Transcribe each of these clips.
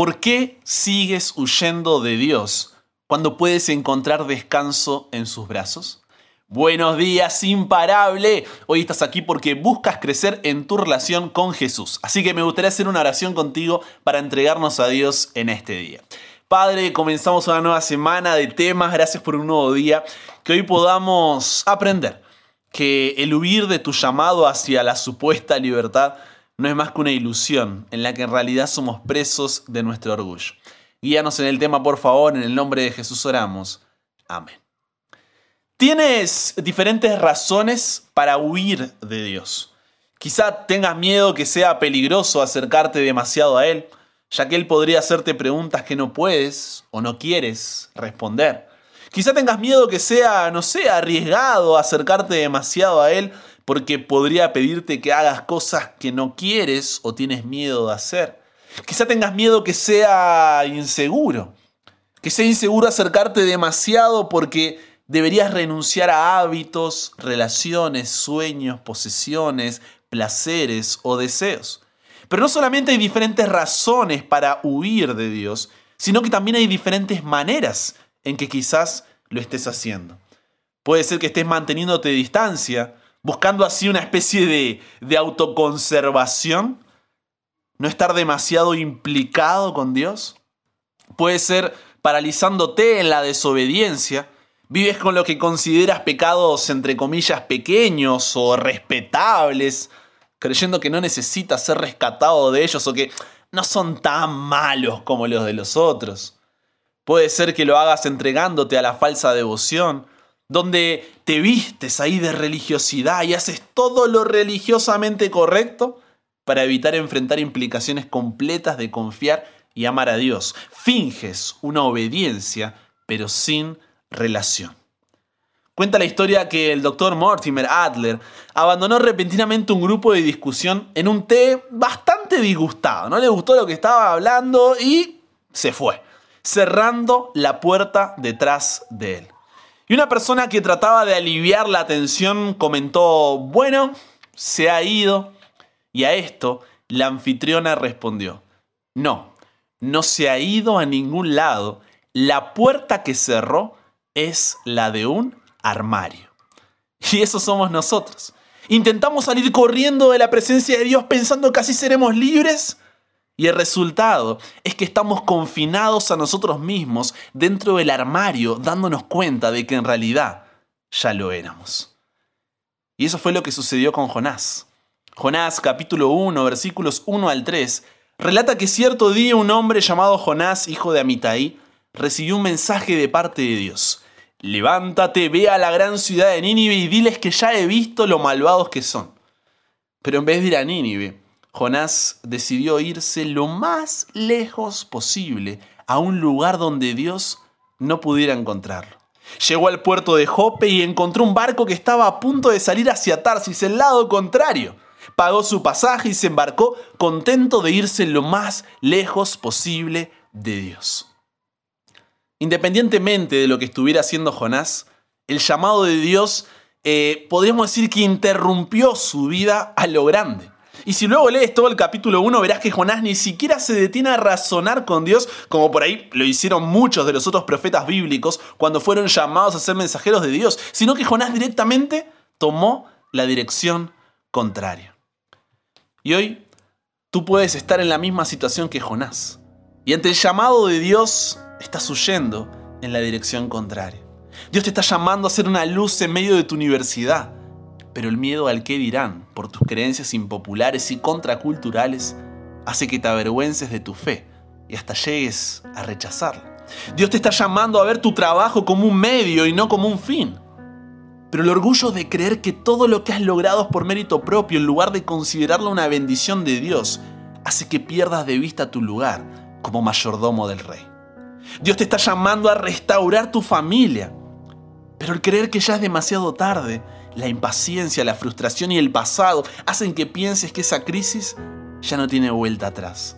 ¿Por qué sigues huyendo de Dios cuando puedes encontrar descanso en sus brazos? Buenos días, imparable. Hoy estás aquí porque buscas crecer en tu relación con Jesús. Así que me gustaría hacer una oración contigo para entregarnos a Dios en este día. Padre, comenzamos una nueva semana de temas. Gracias por un nuevo día. Que hoy podamos aprender que el huir de tu llamado hacia la supuesta libertad no es más que una ilusión en la que en realidad somos presos de nuestro orgullo. Guíanos en el tema, por favor, en el nombre de Jesús oramos. Amén. Tienes diferentes razones para huir de Dios. Quizá tengas miedo que sea peligroso acercarte demasiado a Él, ya que Él podría hacerte preguntas que no puedes o no quieres responder. Quizá tengas miedo que sea, no sé, arriesgado acercarte demasiado a Él porque podría pedirte que hagas cosas que no quieres o tienes miedo de hacer. Quizá tengas miedo que sea inseguro, que sea inseguro acercarte demasiado porque deberías renunciar a hábitos, relaciones, sueños, posesiones, placeres o deseos. Pero no solamente hay diferentes razones para huir de Dios, sino que también hay diferentes maneras en que quizás lo estés haciendo. Puede ser que estés manteniéndote distancia, buscando así una especie de, de autoconservación, no estar demasiado implicado con Dios. Puede ser paralizándote en la desobediencia, vives con lo que consideras pecados entre comillas pequeños o respetables, creyendo que no necesitas ser rescatado de ellos o que no son tan malos como los de los otros. Puede ser que lo hagas entregándote a la falsa devoción, donde te vistes ahí de religiosidad y haces todo lo religiosamente correcto para evitar enfrentar implicaciones completas de confiar y amar a Dios. Finges una obediencia, pero sin relación. Cuenta la historia que el doctor Mortimer Adler abandonó repentinamente un grupo de discusión en un té bastante disgustado. No le gustó lo que estaba hablando y se fue, cerrando la puerta detrás de él. Y una persona que trataba de aliviar la tensión comentó, bueno, se ha ido. Y a esto la anfitriona respondió, no, no se ha ido a ningún lado. La puerta que cerró es la de un armario. Y eso somos nosotros. Intentamos salir corriendo de la presencia de Dios pensando que así seremos libres y el resultado es que estamos confinados a nosotros mismos dentro del armario, dándonos cuenta de que en realidad ya lo éramos. Y eso fue lo que sucedió con Jonás. Jonás capítulo 1, versículos 1 al 3, relata que cierto día un hombre llamado Jonás, hijo de Amitai, recibió un mensaje de parte de Dios. Levántate, ve a la gran ciudad de Nínive y diles que ya he visto lo malvados que son. Pero en vez de ir a Nínive, Jonás decidió irse lo más lejos posible a un lugar donde Dios no pudiera encontrarlo. Llegó al puerto de Jope y encontró un barco que estaba a punto de salir hacia Tarsis, el lado contrario. Pagó su pasaje y se embarcó contento de irse lo más lejos posible de Dios. Independientemente de lo que estuviera haciendo Jonás, el llamado de Dios eh, podríamos decir que interrumpió su vida a lo grande. Y si luego lees todo el capítulo 1, verás que Jonás ni siquiera se detiene a razonar con Dios, como por ahí lo hicieron muchos de los otros profetas bíblicos cuando fueron llamados a ser mensajeros de Dios, sino que Jonás directamente tomó la dirección contraria. Y hoy tú puedes estar en la misma situación que Jonás. Y ante el llamado de Dios estás huyendo en la dirección contraria. Dios te está llamando a ser una luz en medio de tu universidad pero el miedo al qué dirán por tus creencias impopulares y contraculturales hace que te avergüences de tu fe y hasta llegues a rechazarla. Dios te está llamando a ver tu trabajo como un medio y no como un fin. Pero el orgullo de creer que todo lo que has logrado es por mérito propio en lugar de considerarlo una bendición de Dios hace que pierdas de vista tu lugar como mayordomo del rey. Dios te está llamando a restaurar tu familia, pero el creer que ya es demasiado tarde la impaciencia, la frustración y el pasado hacen que pienses que esa crisis ya no tiene vuelta atrás.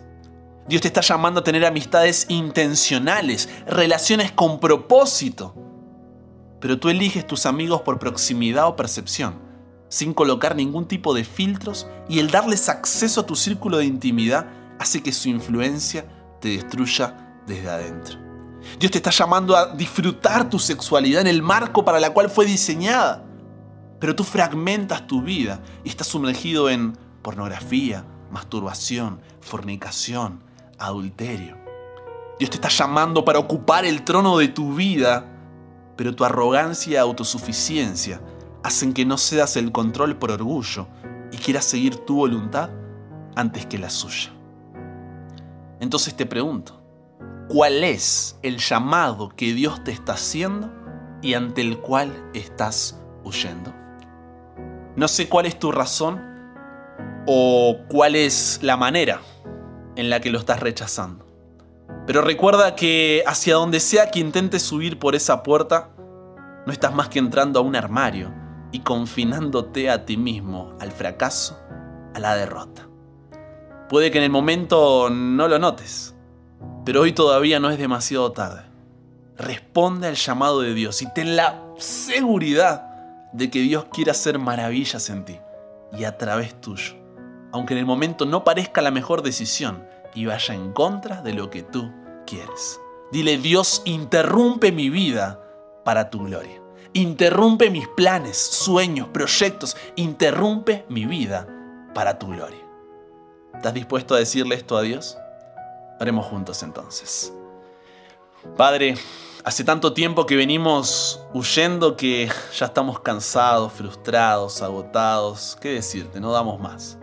Dios te está llamando a tener amistades intencionales, relaciones con propósito. Pero tú eliges tus amigos por proximidad o percepción, sin colocar ningún tipo de filtros y el darles acceso a tu círculo de intimidad hace que su influencia te destruya desde adentro. Dios te está llamando a disfrutar tu sexualidad en el marco para la cual fue diseñada. Pero tú fragmentas tu vida y estás sumergido en pornografía, masturbación, fornicación, adulterio. Dios te está llamando para ocupar el trono de tu vida, pero tu arrogancia y autosuficiencia hacen que no cedas el control por orgullo y quieras seguir tu voluntad antes que la suya. Entonces te pregunto, ¿cuál es el llamado que Dios te está haciendo y ante el cual estás huyendo? No sé cuál es tu razón o cuál es la manera en la que lo estás rechazando. Pero recuerda que hacia donde sea que intentes subir por esa puerta, no estás más que entrando a un armario y confinándote a ti mismo al fracaso, a la derrota. Puede que en el momento no lo notes, pero hoy todavía no es demasiado tarde. Responde al llamado de Dios y ten la seguridad de que Dios quiere hacer maravillas en ti y a través tuyo, aunque en el momento no parezca la mejor decisión y vaya en contra de lo que tú quieres. Dile, Dios, interrumpe mi vida para tu gloria. Interrumpe mis planes, sueños, proyectos. Interrumpe mi vida para tu gloria. ¿Estás dispuesto a decirle esto a Dios? Haremos juntos entonces. Padre, hace tanto tiempo que venimos huyendo que ya estamos cansados, frustrados, agotados. ¿Qué decirte? No damos más.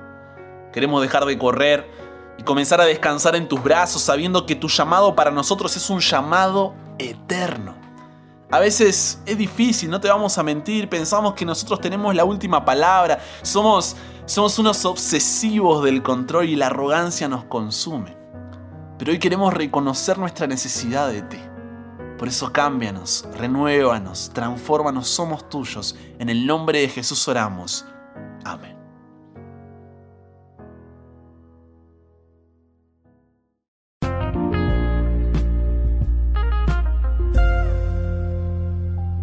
Queremos dejar de correr y comenzar a descansar en tus brazos sabiendo que tu llamado para nosotros es un llamado eterno. A veces es difícil, no te vamos a mentir, pensamos que nosotros tenemos la última palabra, somos, somos unos obsesivos del control y la arrogancia nos consume. Pero hoy queremos reconocer nuestra necesidad de ti. Por eso cámbianos, renuévanos, transfórmanos, somos tuyos. En el nombre de Jesús oramos. Amén.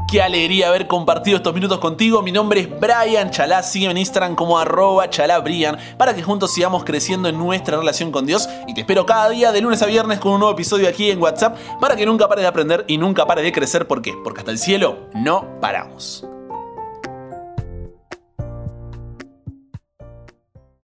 Qué alegría haber compartido estos minutos contigo. Mi nombre es Brian Chalá. Sígueme en Instagram como arroba chalabrian para que juntos sigamos creciendo en nuestra relación con Dios. Y te espero cada día de lunes a viernes con un nuevo episodio aquí en WhatsApp para que nunca pares de aprender y nunca pares de crecer. ¿Por qué? Porque hasta el cielo no paramos.